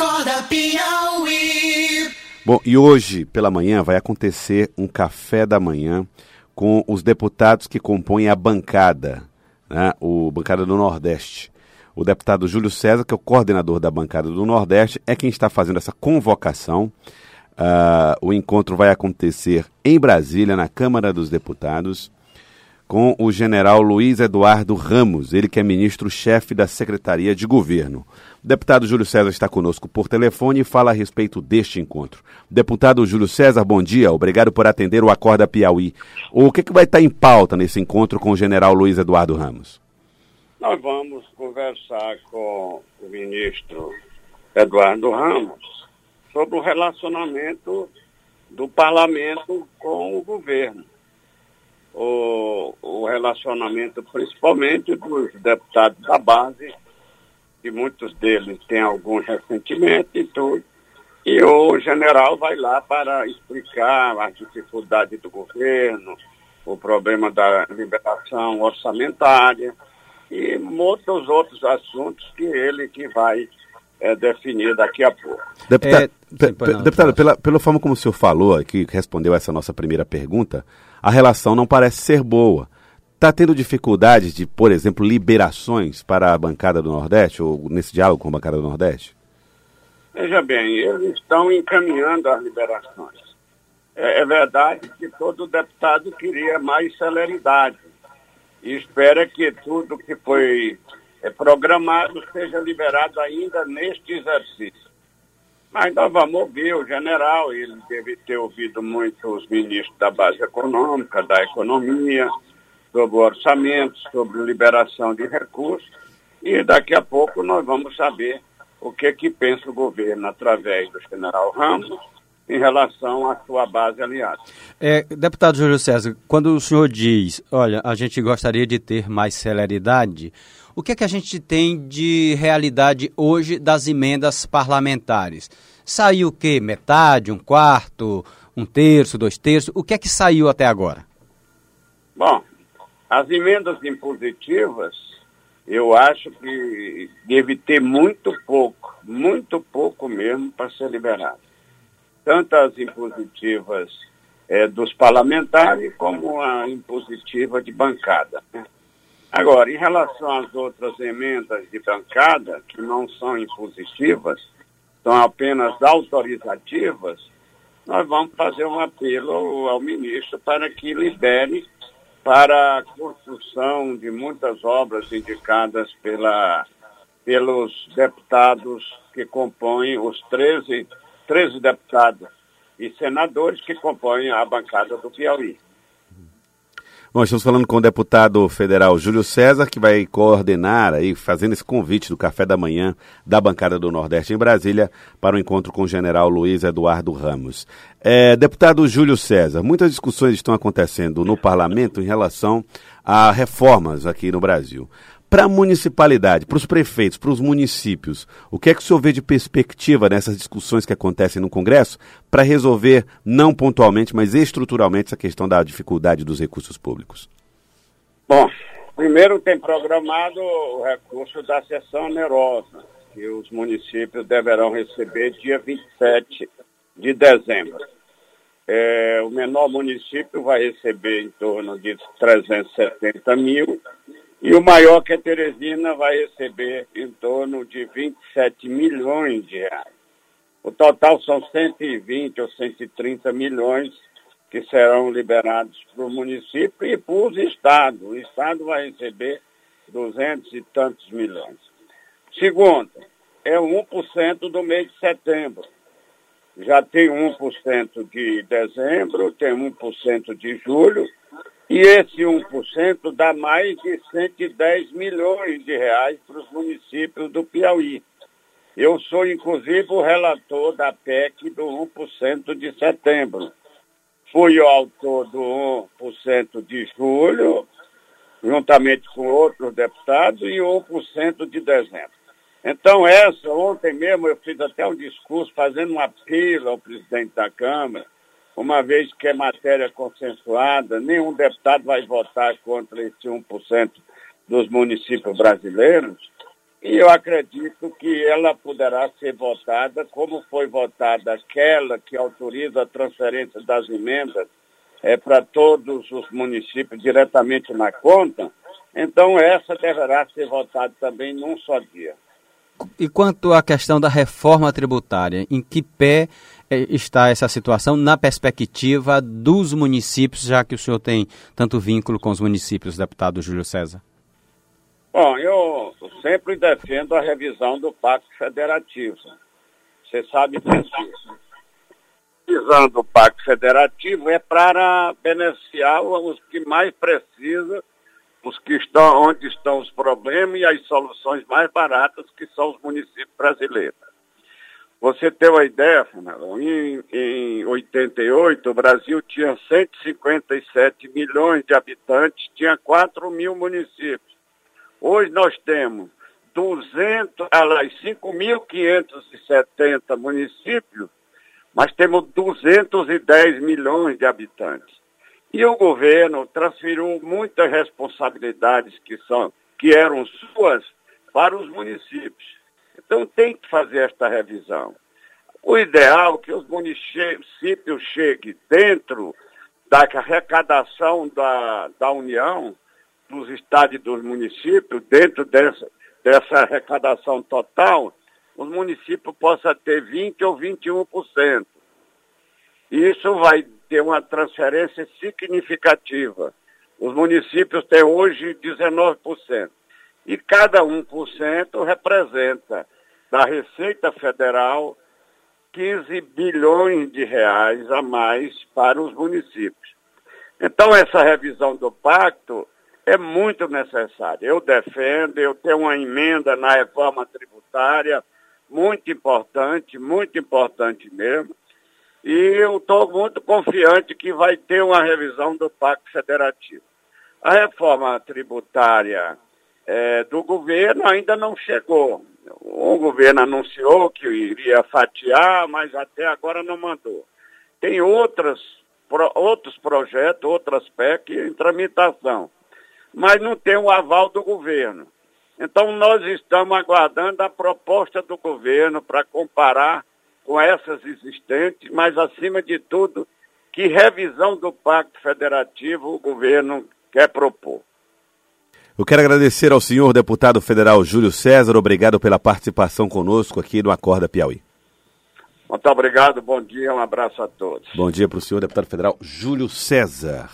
Acorda Piauí. Bom, e hoje pela manhã vai acontecer um café da manhã com os deputados que compõem a bancada, né, o bancada do Nordeste. O deputado Júlio César, que é o coordenador da bancada do Nordeste, é quem está fazendo essa convocação. Uh, o encontro vai acontecer em Brasília, na Câmara dos Deputados com o general Luiz Eduardo Ramos, ele que é ministro-chefe da Secretaria de Governo. O deputado Júlio César está conosco por telefone e fala a respeito deste encontro. Deputado Júlio César, bom dia, obrigado por atender o Acorda Piauí. O que, que vai estar em pauta nesse encontro com o general Luiz Eduardo Ramos? Nós vamos conversar com o ministro Eduardo Ramos sobre o relacionamento do parlamento com o governo o, o relacionamento, principalmente dos deputados da base, que muitos deles têm algum ressentimento e tudo. E o general vai lá para explicar as dificuldades do governo, o problema da liberação orçamentária e muitos outros assuntos que ele que vai é, definir daqui a pouco. Deputado, é, deputado pela, pela forma como o senhor falou aqui, respondeu essa nossa primeira pergunta, a relação não parece ser boa. Está tendo dificuldades de, por exemplo, liberações para a bancada do Nordeste, ou nesse diálogo com a bancada do Nordeste? Veja bem, eles estão encaminhando as liberações. É, é verdade que todo deputado queria mais celeridade e espera que tudo que foi programado seja liberado ainda neste exercício. Mas nós vamos ouvir o general, ele deve ter ouvido muito os ministros da base econômica, da economia, sobre o orçamento, sobre liberação de recursos, e daqui a pouco nós vamos saber o que que pensa o governo através do general Ramos em relação à sua base aliada. É, deputado Júlio César, quando o senhor diz, olha, a gente gostaria de ter mais celeridade, o que é que a gente tem de realidade hoje das emendas parlamentares? Saiu o quê? Metade, um quarto, um terço, dois terços? O que é que saiu até agora? Bom, as emendas impositivas, eu acho que deve ter muito pouco, muito pouco mesmo para ser liberado. Tanto as impositivas é, dos parlamentares como a impositiva de bancada. Né? Agora, em relação às outras emendas de bancada, que não são impositivas, são apenas autorizativas, nós vamos fazer um apelo ao ministro para que libere para a construção de muitas obras indicadas pela, pelos deputados que compõem os 13, 13 deputados e senadores que compõem a bancada do Piauí. Bom, estamos falando com o deputado federal Júlio César, que vai coordenar aí, fazendo esse convite do café da manhã da bancada do Nordeste em Brasília para o encontro com o general Luiz Eduardo Ramos. É, deputado Júlio César, muitas discussões estão acontecendo no parlamento em relação a reformas aqui no Brasil. Para a municipalidade, para os prefeitos, para os municípios, o que é que o senhor vê de perspectiva nessas discussões que acontecem no Congresso para resolver, não pontualmente, mas estruturalmente, essa questão da dificuldade dos recursos públicos? Bom, primeiro tem programado o recurso da sessão onerosa, que os municípios deverão receber dia 27 de dezembro. É, o menor município vai receber em torno de 370 mil e o maior que a Teresina vai receber em torno de 27 milhões de reais. O total são 120 ou 130 milhões que serão liberados para o município e para os estados. O estado vai receber 200 e tantos milhões. Segundo, é 1% do mês de setembro. Já tem 1% de dezembro, tem 1% de julho e esse 1% dá mais de 110 milhões de reais para os municípios do Piauí. Eu sou, inclusive, o relator da PEC do 1% de setembro. Fui o autor do 1% de julho, juntamente com outros deputados, e 1% de dezembro. Então, essa, ontem mesmo, eu fiz até um discurso fazendo um apelo ao presidente da Câmara uma vez que é matéria consensuada, nenhum deputado vai votar contra esse 1% dos municípios brasileiros, E eu acredito que ela poderá ser votada como foi votada aquela que autoriza a transferência das emendas é, para todos os municípios diretamente na conta. Então, essa deverá ser votada também num só dia. E quanto à questão da reforma tributária, em que pé está essa situação na perspectiva dos municípios, já que o senhor tem tanto vínculo com os municípios, deputado Júlio César? Bom, eu sempre defendo a revisão do Pacto Federativo. Você sabe disso. Revisão do Pacto Federativo é para beneficiar os que mais precisam os que estão onde estão os problemas e as soluções mais baratas que são os municípios brasileiros. Você tem uma ideia, Fernando? Em, em 88, o Brasil tinha 157 milhões de habitantes, tinha 4 mil municípios. Hoje nós temos 200, aliás, 5.570 municípios, mas temos 210 milhões de habitantes. E o governo transferiu muitas responsabilidades que, são, que eram suas para os municípios. Então tem que fazer esta revisão. O ideal é que os municípios cheguem dentro da arrecadação da, da União, dos estados e dos municípios, dentro dessa, dessa arrecadação total, os municípios possam ter 20% ou 21%. Isso vai ter uma transferência significativa. Os municípios têm hoje 19%. E cada 1% representa da Receita Federal 15 bilhões de reais a mais para os municípios. Então, essa revisão do pacto é muito necessária. Eu defendo, eu tenho uma emenda na reforma tributária muito importante, muito importante mesmo, e eu estou muito confiante que vai ter uma revisão do Pacto Federativo. A reforma tributária é, do governo ainda não chegou. O governo anunciou que iria fatiar, mas até agora não mandou. Tem outras, pro, outros projetos, outras PEC em tramitação, mas não tem o aval do governo. Então, nós estamos aguardando a proposta do governo para comparar com essas existentes, mas, acima de tudo, que revisão do Pacto Federativo o governo quer propor. Eu quero agradecer ao senhor deputado federal Júlio César, obrigado pela participação conosco aqui no Acorda Piauí. Muito obrigado, bom dia, um abraço a todos. Bom dia para o senhor deputado federal Júlio César.